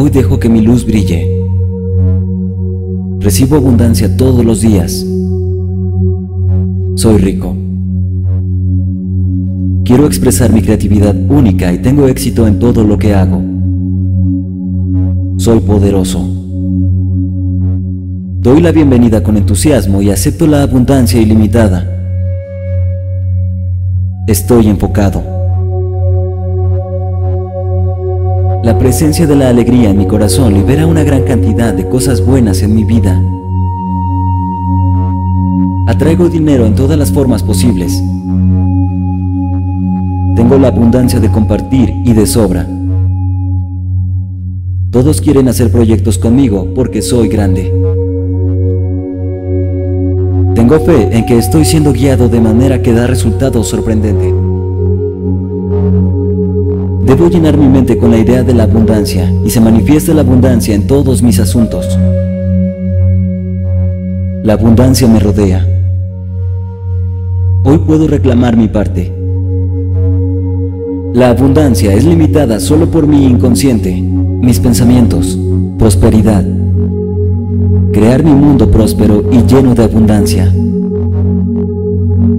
hoy dejo que mi luz brille. Recibo abundancia todos los días. Soy rico. Quiero expresar mi creatividad única y tengo éxito en todo lo que hago. Soy poderoso. Doy la bienvenida con entusiasmo y acepto la abundancia ilimitada. Estoy enfocado. La presencia de la alegría en mi corazón libera una gran cantidad de cosas buenas en mi vida. Atraigo dinero en todas las formas posibles. Tengo la abundancia de compartir y de sobra. Todos quieren hacer proyectos conmigo porque soy grande. Tengo fe en que estoy siendo guiado de manera que da resultados sorprendentes. Debo llenar mi mente con la idea de la abundancia y se manifiesta la abundancia en todos mis asuntos. La abundancia me rodea. Hoy puedo reclamar mi parte. La abundancia es limitada solo por mi inconsciente, mis pensamientos, prosperidad. Crear mi mundo próspero y lleno de abundancia.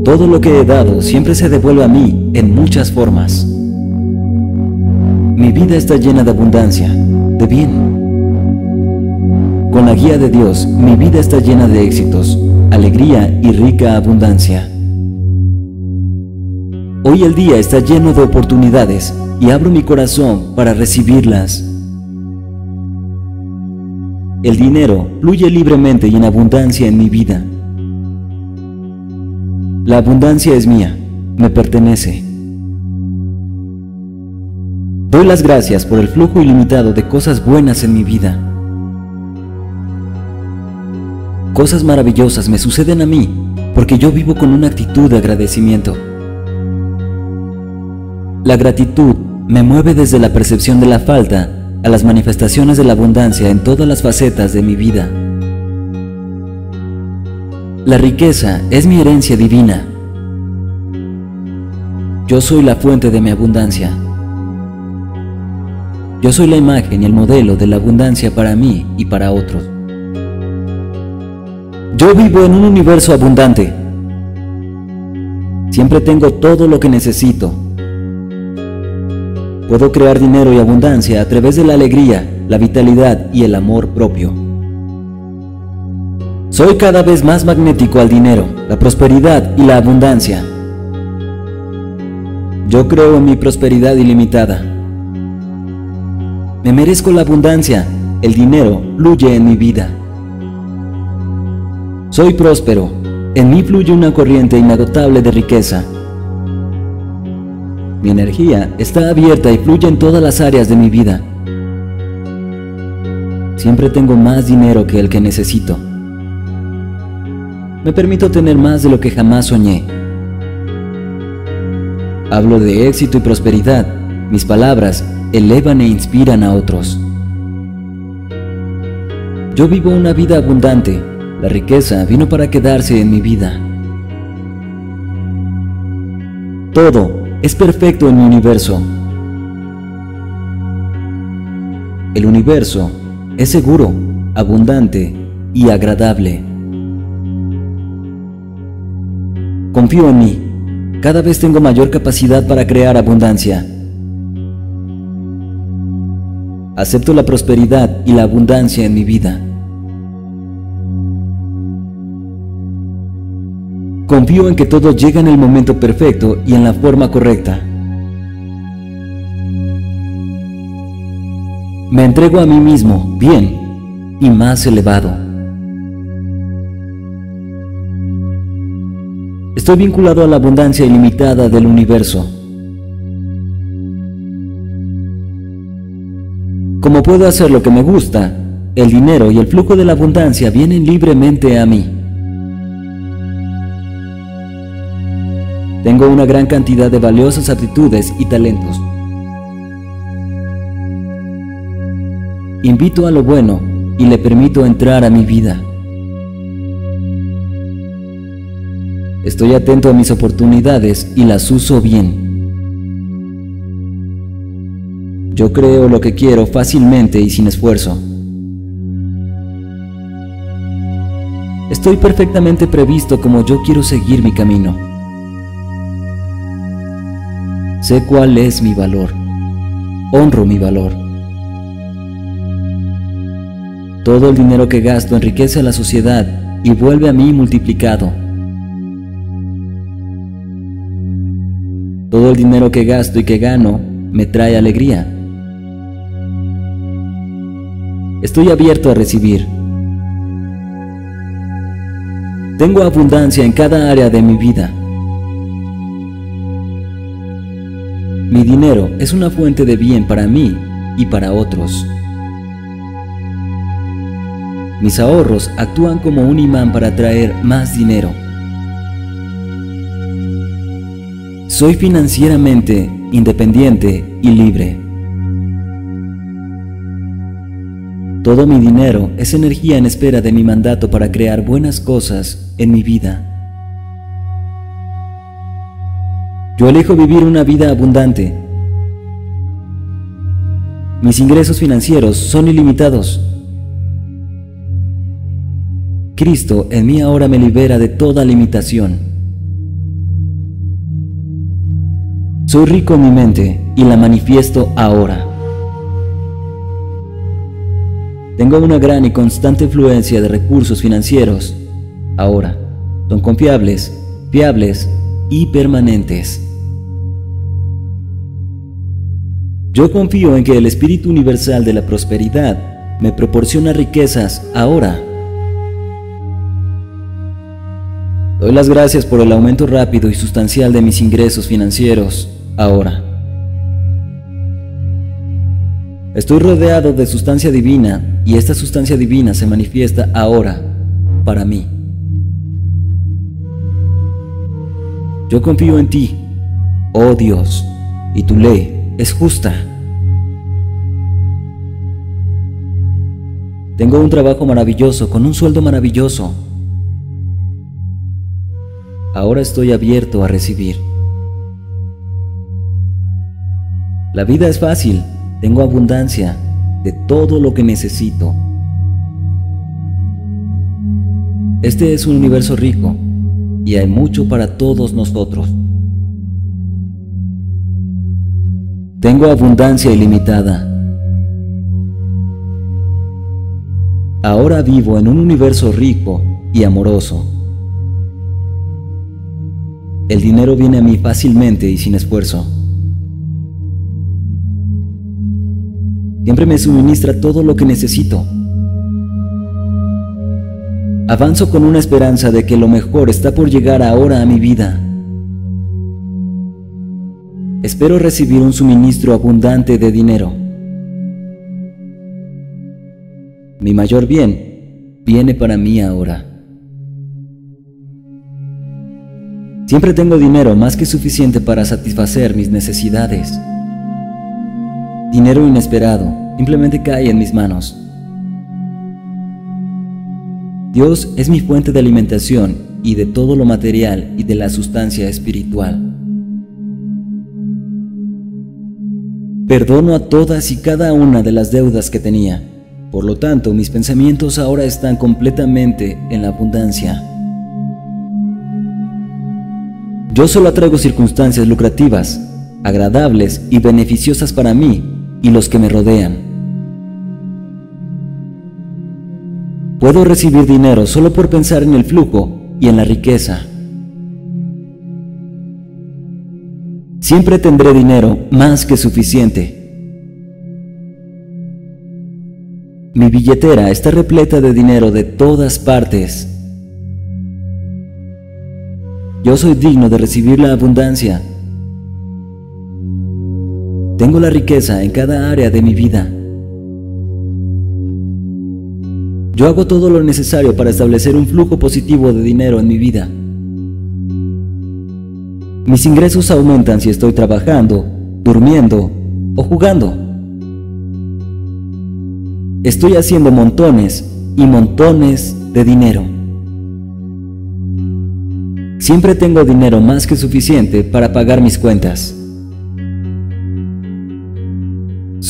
Todo lo que he dado siempre se devuelve a mí en muchas formas. Mi vida está llena de abundancia, de bien. Con la guía de Dios, mi vida está llena de éxitos, alegría y rica abundancia. Hoy el día está lleno de oportunidades y abro mi corazón para recibirlas. El dinero fluye libremente y en abundancia en mi vida. La abundancia es mía, me pertenece. Doy las gracias por el flujo ilimitado de cosas buenas en mi vida. Cosas maravillosas me suceden a mí porque yo vivo con una actitud de agradecimiento. La gratitud me mueve desde la percepción de la falta a las manifestaciones de la abundancia en todas las facetas de mi vida. La riqueza es mi herencia divina. Yo soy la fuente de mi abundancia. Yo soy la imagen y el modelo de la abundancia para mí y para otros. Yo vivo en un universo abundante. Siempre tengo todo lo que necesito. Puedo crear dinero y abundancia a través de la alegría, la vitalidad y el amor propio. Soy cada vez más magnético al dinero, la prosperidad y la abundancia. Yo creo en mi prosperidad ilimitada. Me merezco la abundancia, el dinero fluye en mi vida. Soy próspero, en mí fluye una corriente inagotable de riqueza. Mi energía está abierta y fluye en todas las áreas de mi vida. Siempre tengo más dinero que el que necesito. Me permito tener más de lo que jamás soñé. Hablo de éxito y prosperidad. Mis palabras elevan e inspiran a otros. Yo vivo una vida abundante. La riqueza vino para quedarse en mi vida. Todo es perfecto en mi universo. El universo es seguro, abundante y agradable. Confío en mí. Cada vez tengo mayor capacidad para crear abundancia. Acepto la prosperidad y la abundancia en mi vida. Confío en que todo llega en el momento perfecto y en la forma correcta. Me entrego a mí mismo, bien y más elevado. Estoy vinculado a la abundancia ilimitada del universo. Como puedo hacer lo que me gusta, el dinero y el flujo de la abundancia vienen libremente a mí. Tengo una gran cantidad de valiosas aptitudes y talentos. Invito a lo bueno y le permito entrar a mi vida. Estoy atento a mis oportunidades y las uso bien. Yo creo lo que quiero fácilmente y sin esfuerzo. Estoy perfectamente previsto como yo quiero seguir mi camino. Sé cuál es mi valor. Honro mi valor. Todo el dinero que gasto enriquece a la sociedad y vuelve a mí multiplicado. Todo el dinero que gasto y que gano me trae alegría. Estoy abierto a recibir. Tengo abundancia en cada área de mi vida. Mi dinero es una fuente de bien para mí y para otros. Mis ahorros actúan como un imán para atraer más dinero. Soy financieramente independiente y libre. Todo mi dinero es energía en espera de mi mandato para crear buenas cosas en mi vida. Yo elijo vivir una vida abundante. Mis ingresos financieros son ilimitados. Cristo en mí ahora me libera de toda limitación. Soy rico en mi mente y la manifiesto ahora. Tengo una gran y constante fluencia de recursos financieros. Ahora, son confiables, fiables y permanentes. Yo confío en que el Espíritu Universal de la Prosperidad me proporciona riquezas ahora. Doy las gracias por el aumento rápido y sustancial de mis ingresos financieros ahora. Estoy rodeado de sustancia divina y esta sustancia divina se manifiesta ahora para mí. Yo confío en ti, oh Dios, y tu ley es justa. Tengo un trabajo maravilloso con un sueldo maravilloso. Ahora estoy abierto a recibir. La vida es fácil tengo abundancia de todo lo que necesito. Este es un universo rico y hay mucho para todos nosotros. Tengo abundancia ilimitada. Ahora vivo en un universo rico y amoroso. El dinero viene a mí fácilmente y sin esfuerzo. Siempre me suministra todo lo que necesito. Avanzo con una esperanza de que lo mejor está por llegar ahora a mi vida. Espero recibir un suministro abundante de dinero. Mi mayor bien viene para mí ahora. Siempre tengo dinero más que suficiente para satisfacer mis necesidades. Dinero inesperado simplemente cae en mis manos. Dios es mi fuente de alimentación y de todo lo material y de la sustancia espiritual. Perdono a todas y cada una de las deudas que tenía. Por lo tanto, mis pensamientos ahora están completamente en la abundancia. Yo solo atraigo circunstancias lucrativas, agradables y beneficiosas para mí y los que me rodean. Puedo recibir dinero solo por pensar en el flujo y en la riqueza. Siempre tendré dinero más que suficiente. Mi billetera está repleta de dinero de todas partes. Yo soy digno de recibir la abundancia tengo la riqueza en cada área de mi vida. Yo hago todo lo necesario para establecer un flujo positivo de dinero en mi vida. Mis ingresos aumentan si estoy trabajando, durmiendo o jugando. Estoy haciendo montones y montones de dinero. Siempre tengo dinero más que suficiente para pagar mis cuentas.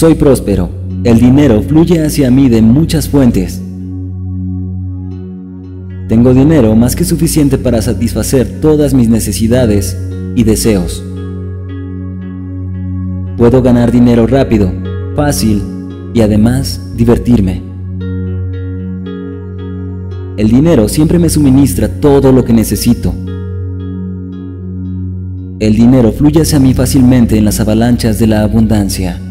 Soy próspero. El dinero fluye hacia mí de muchas fuentes. Tengo dinero más que suficiente para satisfacer todas mis necesidades y deseos. Puedo ganar dinero rápido, fácil y además divertirme. El dinero siempre me suministra todo lo que necesito. El dinero fluye hacia mí fácilmente en las avalanchas de la abundancia.